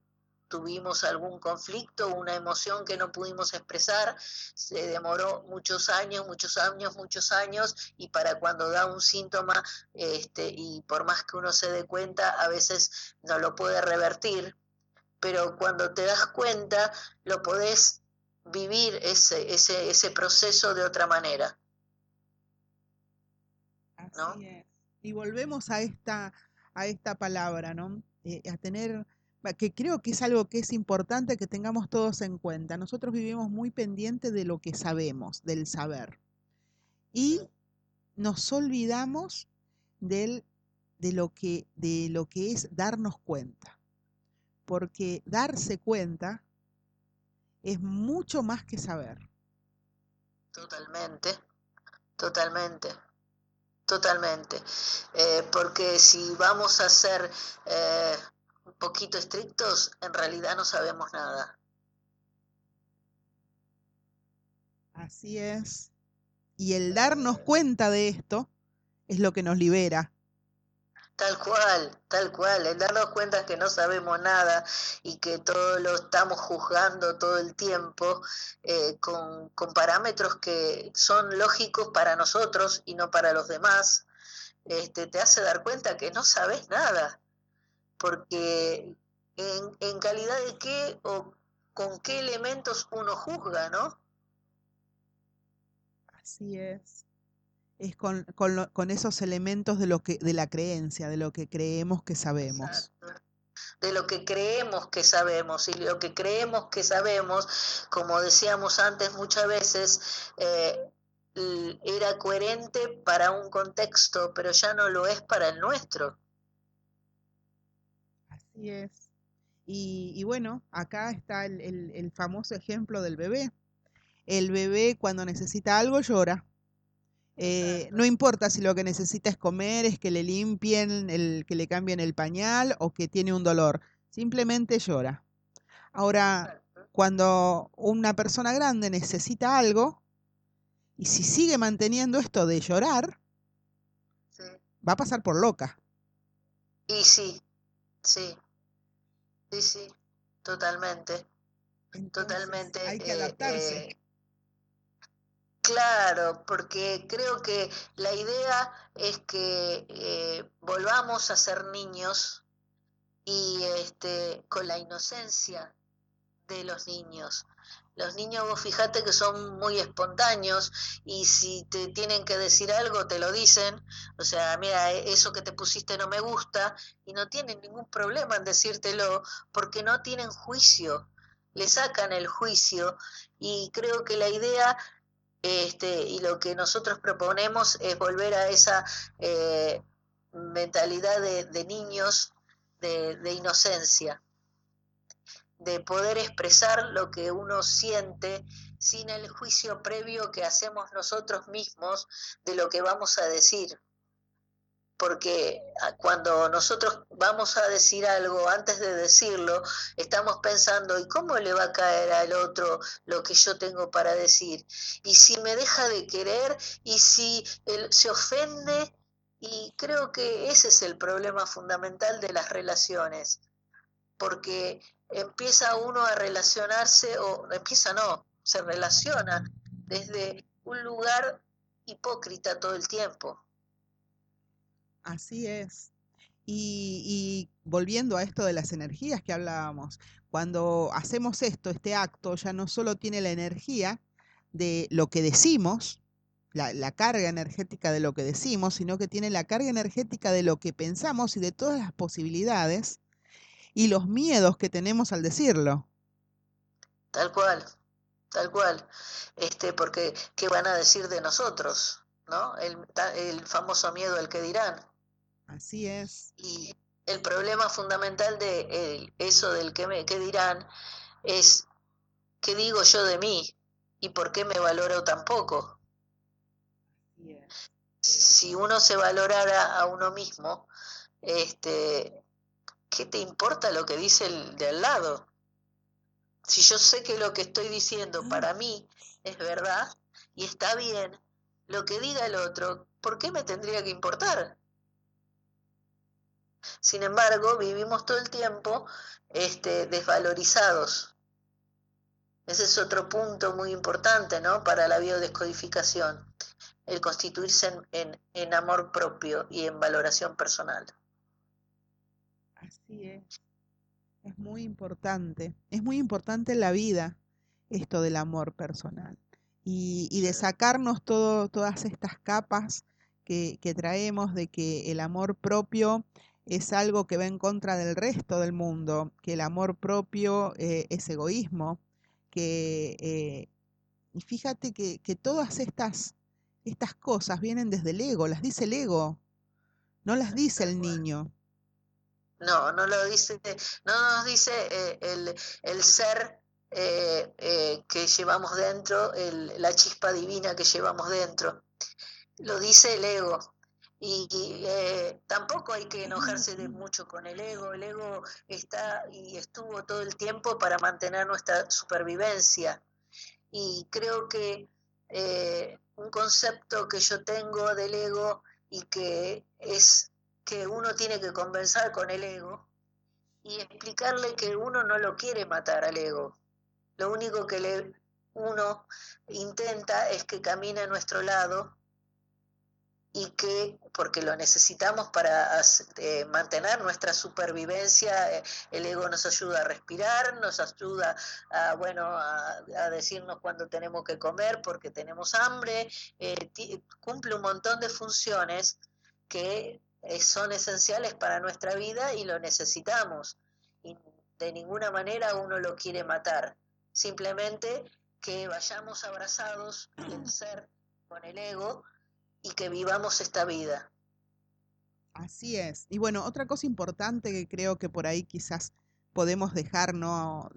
tuvimos algún conflicto, una emoción que no pudimos expresar, se demoró muchos años, muchos años, muchos años, y para cuando da un síntoma, este, y por más que uno se dé cuenta, a veces no lo puede revertir, pero cuando te das cuenta, lo podés vivir ese, ese, ese proceso de otra manera. Así es. Y volvemos a esta, a esta palabra, ¿no? Eh, a tener, que creo que es algo que es importante que tengamos todos en cuenta. Nosotros vivimos muy pendientes de lo que sabemos, del saber. Y nos olvidamos del, de, lo que, de lo que es darnos cuenta. Porque darse cuenta es mucho más que saber. Totalmente, totalmente, totalmente. Eh, porque si vamos a ser eh, un poquito estrictos, en realidad no sabemos nada. Así es. Y el darnos cuenta de esto es lo que nos libera, Tal cual, tal cual, el darnos cuenta que no sabemos nada y que todo lo estamos juzgando todo el tiempo eh, con, con, parámetros que son lógicos para nosotros y no para los demás, este, te hace dar cuenta que no sabes nada, porque en, en calidad de qué o con qué elementos uno juzga, ¿no? Así es es con, con, con, esos elementos de, lo que, de la creencia, de lo que creemos que sabemos. De lo que creemos que sabemos. Y lo que creemos que sabemos, como decíamos antes muchas veces, eh, era coherente para un contexto, pero ya no lo es para el nuestro. Así es. Y, y bueno, acá está el, el, el famoso ejemplo del bebé. El bebé cuando necesita algo llora eh, no importa si lo que necesita es comer, es que le limpien, el, que le cambien el pañal o que tiene un dolor. Simplemente llora. Ahora, cuando una persona grande necesita algo, y si sigue manteniendo esto de llorar, va a pasar por loca. Y sí, sí, sí, sí, totalmente. totalmente. Hay que adaptarse. Eh, Claro, porque creo que la idea es que eh, volvamos a ser niños y este, con la inocencia de los niños. Los niños vos fijate que son muy espontáneos y si te tienen que decir algo te lo dicen, o sea, mira, e, eso que te pusiste no me gusta y no tienen ningún problema en decírtelo porque no tienen juicio, le sacan el juicio y creo que la idea este, y lo que nosotros proponemos es volver a esa eh, mentalidad de, niños de inocencia de poder expresar lo que uno siente sin el juicio previo que hacemos nosotros mismos de lo que vamos a decir. Porque ah, cuando nosotros vamos a decir algo, antes de decirlo, estamos pensando, ¿y cómo le va a caer al otro lo que yo tengo para decir? ¿Y si me deja de querer? ¿Y si él se ofende? Y creo que ese es el problema fundamental de las relaciones, porque empieza uno a relacionarse, o empieza no, se relaciona desde un lugar hipócrita todo el tiempo. Así es. Y, volviendo a esto de las energías que hablábamos, cuando hacemos esto, este acto, ya no solo tiene la energía de lo que decimos, la, carga energética de lo que decimos, sino que tiene la carga energética de lo que pensamos y de todas las posibilidades y los miedos que tenemos al decirlo. Tal cual, tal cual. Este, porque, ¿qué van a decir de nosotros? ¿No? El famoso miedo al que dirán. Así es. Y el problema fundamental de eso del que, me, que dirán es, ¿qué digo yo de mí? ¿Y por qué me valoro tan poco? Si uno se valorara a uno mismo, este, ¿qué te importa lo que dice el de al lado? Si yo sé que lo que estoy diciendo para mí es verdad y está bien, lo que diga el otro, ¿por qué me tendría que importar? Sin embargo, vivimos todo el tiempo este, desvalorizados. Ese es otro punto muy importante ¿no? para la biodescodificación, el constituirse en amor propio y en valoración personal. Así es. Es muy importante. Es muy importante en la vida esto del amor personal. Y, de sacarnos todo, todas estas capas que, traemos de que el amor propio es algo que va en contra del resto del mundo, que el amor propio eh, es egoísmo, que eh, y fíjate que, que, todas estas, estas cosas vienen desde el ego, las dice el ego, no las dice el niño. No, no lo dice, no nos dice eh, el, el, ser eh, eh, que llevamos dentro, el, la chispa divina que llevamos dentro. Lo dice el ego. Y, tampoco hay que enojarse de mucho con el ego. El ego está y estuvo todo el tiempo para mantener nuestra supervivencia. Y creo que un concepto que yo tengo del ego y que es que uno tiene que conversar con el ego y explicarle que uno no lo quiere matar al ego. Lo único que le, uno intenta es que camine a nuestro lado y que, porque lo necesitamos para eh, mantener nuestra supervivencia, eh, el ego nos ayuda a respirar, nos ayuda a, bueno, a, decirnos cuando tenemos que comer porque tenemos hambre, eh, cumple un montón de funciones que son esenciales para nuestra vida y lo necesitamos. Y de ninguna manera uno lo quiere matar. Simplemente que vayamos abrazados el ser con el ego y que vivamos esta vida. Así es. Y bueno, otra cosa importante que creo que por ahí quizás podemos dejar, ¿no?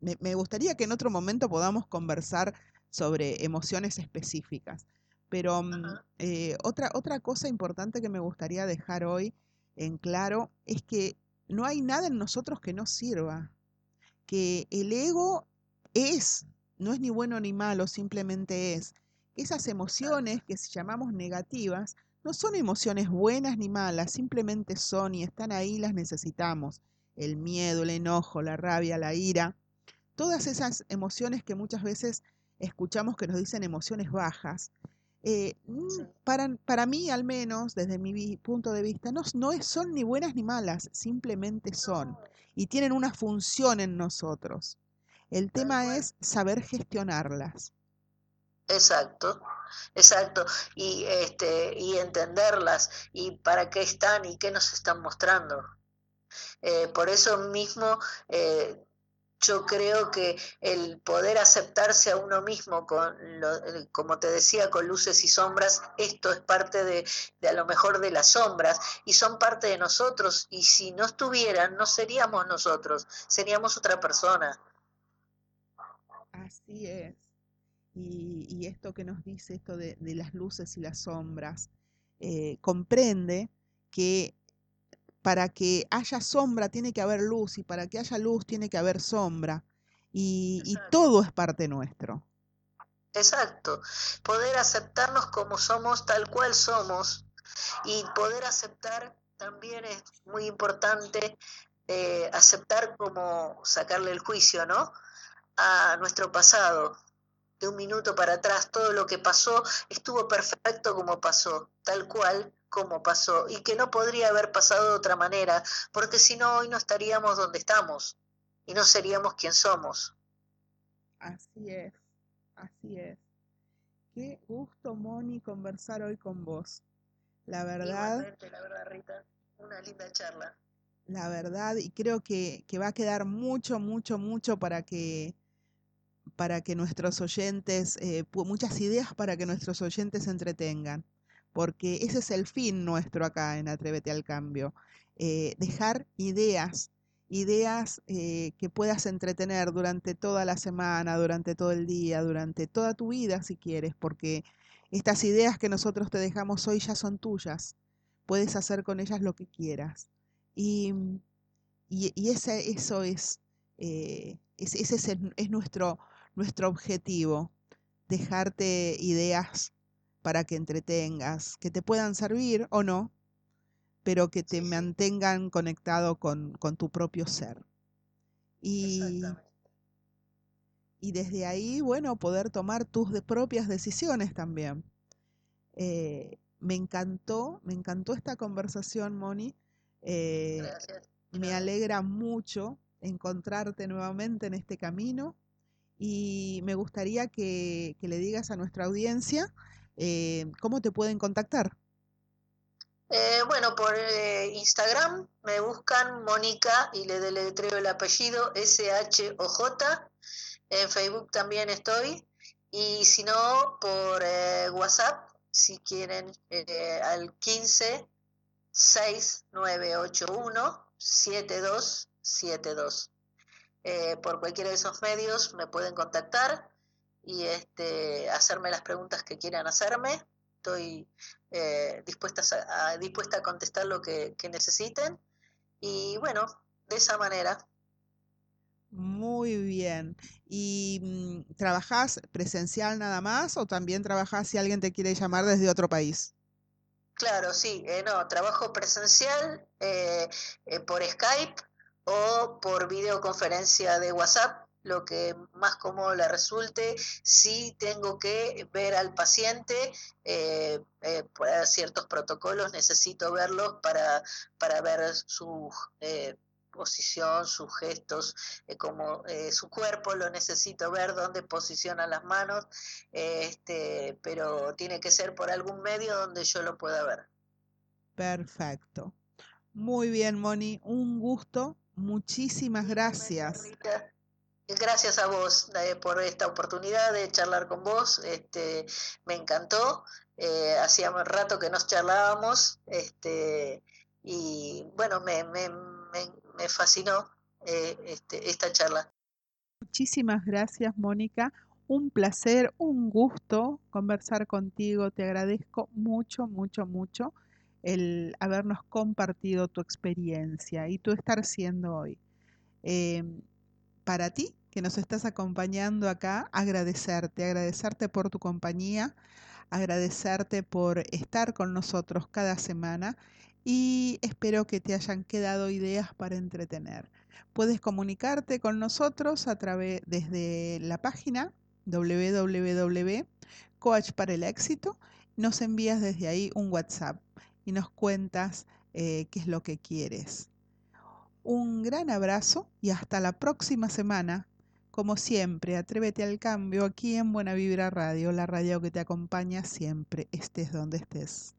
Me, me gustaría que en otro momento podamos conversar sobre emociones específicas. Pero mm, eh, otra, otra cosa importante que me gustaría dejar hoy en claro es que no hay nada en nosotros que no sirva, que el ego es, no es ni bueno ni malo, simplemente es. Esas emociones que llamamos negativas no son emociones buenas ni malas, simplemente son y están ahí, las necesitamos. El miedo, el enojo, la rabia, la ira, todas esas emociones que muchas veces escuchamos que nos dicen emociones bajas, eh, mm, para, para mí, al menos, desde mi punto de vista, no, no son ni buenas ni malas, simplemente son. Y tienen una función en nosotros. El tema es saber gestionarlas. Exacto, exacto, y este y entenderlas y para qué están y qué nos están mostrando. Eh, por eso mismo eh, yo creo que el poder aceptarse a uno mismo, con eh, como te decía, con luces y sombras, esto es parte de, de, a lo mejor de las sombras y son parte de nosotros y si no estuvieran no seríamos nosotros, seríamos otra persona. Así es. Y, y esto que nos dice, esto de, de las luces y las sombras, eh, comprende que para que haya sombra tiene que haber luz y para que haya luz tiene que haber sombra. Y, y, todo es parte nuestro. Exacto. Poder aceptarnos como somos, tal cual somos, y poder aceptar también es muy importante, eh, aceptar como sacarle el juicio, ¿no? A nuestro pasado. De un minuto para atrás, todo lo que pasó estuvo perfecto como pasó, tal cual como pasó y que no podría haber pasado de otra manera, porque si no hoy no estaríamos donde estamos y no seríamos quien somos. Así es, así es. Qué gusto, Moni, conversar hoy con vos. La verdad. la verdad, Rita, una linda charla. La verdad, y creo que, que va a quedar mucho, mucho, mucho para que para que nuestros oyentes, eh, muchas ideas para que nuestros oyentes se entretengan porque ese es el fin nuestro acá en Atrévete al Cambio, eh, dejar ideas, ideas eh, que puedas entretener durante toda la semana, durante todo el día, durante toda tu vida si quieres, porque estas ideas que nosotros te dejamos hoy ya son tuyas, puedes hacer con ellas lo que quieras. Y, y, ese, eso es, ese, ese es, es nuestro, nuestro objetivo, dejarte ideas para que entretengas, que te puedan servir o no, pero que te mantengan conectado con, con tu propio ser. Y, y desde ahí, bueno, poder tomar tus de propias decisiones también. Eh, me encantó, me encantó esta conversación, Moni. Eh, me alegra mucho encontrarte nuevamente en este camino y me gustaría que, le digas a nuestra audiencia eh, ¿cómo te pueden contactar? Eh, bueno, por eh, Instagram me buscan Mónica y le deletreo el apellido S-H-O-J. En Facebook también estoy. Y si no, por eh, WhatsApp, si quieren, al 15 6981 7272. Eh, por cualquiera de esos medios me pueden contactar y este, hacerme las preguntas que quieran hacerme. Estoy eh, dispuesta, a, dispuesta a contestar lo que, que necesiten. Y bueno, de esa manera. Muy bien. ¿Y mmm, trabajás presencial nada más o también trabajás si alguien te quiere llamar desde otro país? Claro, sí, eh, no, trabajo presencial eh, eh, por Skype o por videoconferencia de WhatsApp lo que más cómodo le resulte. Si tengo que ver al paciente, eh, eh, por ciertos protocolos necesito verlos para, para ver su eh, posición, sus gestos, eh, como eh, su cuerpo, lo necesito ver, dónde posiciona las manos, este, pero tiene que ser por algún medio donde yo lo pueda ver. Perfecto. Muy bien, Moni, un gusto. Muchísimas gracias. Gracias a vos eh, por esta oportunidad de charlar con vos. Este, me encantó. Eh, hacía un rato que nos charlábamos. Este, y bueno, me, me, me, me fascinó eh, este, esta charla. Muchísimas gracias, Mónica. Un placer, un gusto conversar contigo. Te agradezco mucho, mucho, mucho el habernos compartido tu experiencia y tu estar siendo hoy. Eh, para ti que nos estás acompañando acá, agradecerte, agradecerte por tu compañía, agradecerte por estar con nosotros cada semana y espero que te hayan quedado ideas para entretener. Puedes comunicarte con nosotros a través desde la página www.coach para el éxito. Nos envías desde ahí un WhatsApp y nos cuentas eh, qué es lo que quieres. Un gran abrazo y hasta la próxima semana Como siempre, atrévete al cambio aquí en Buena Vibra Radio, la radio que te acompaña siempre, estés donde estés.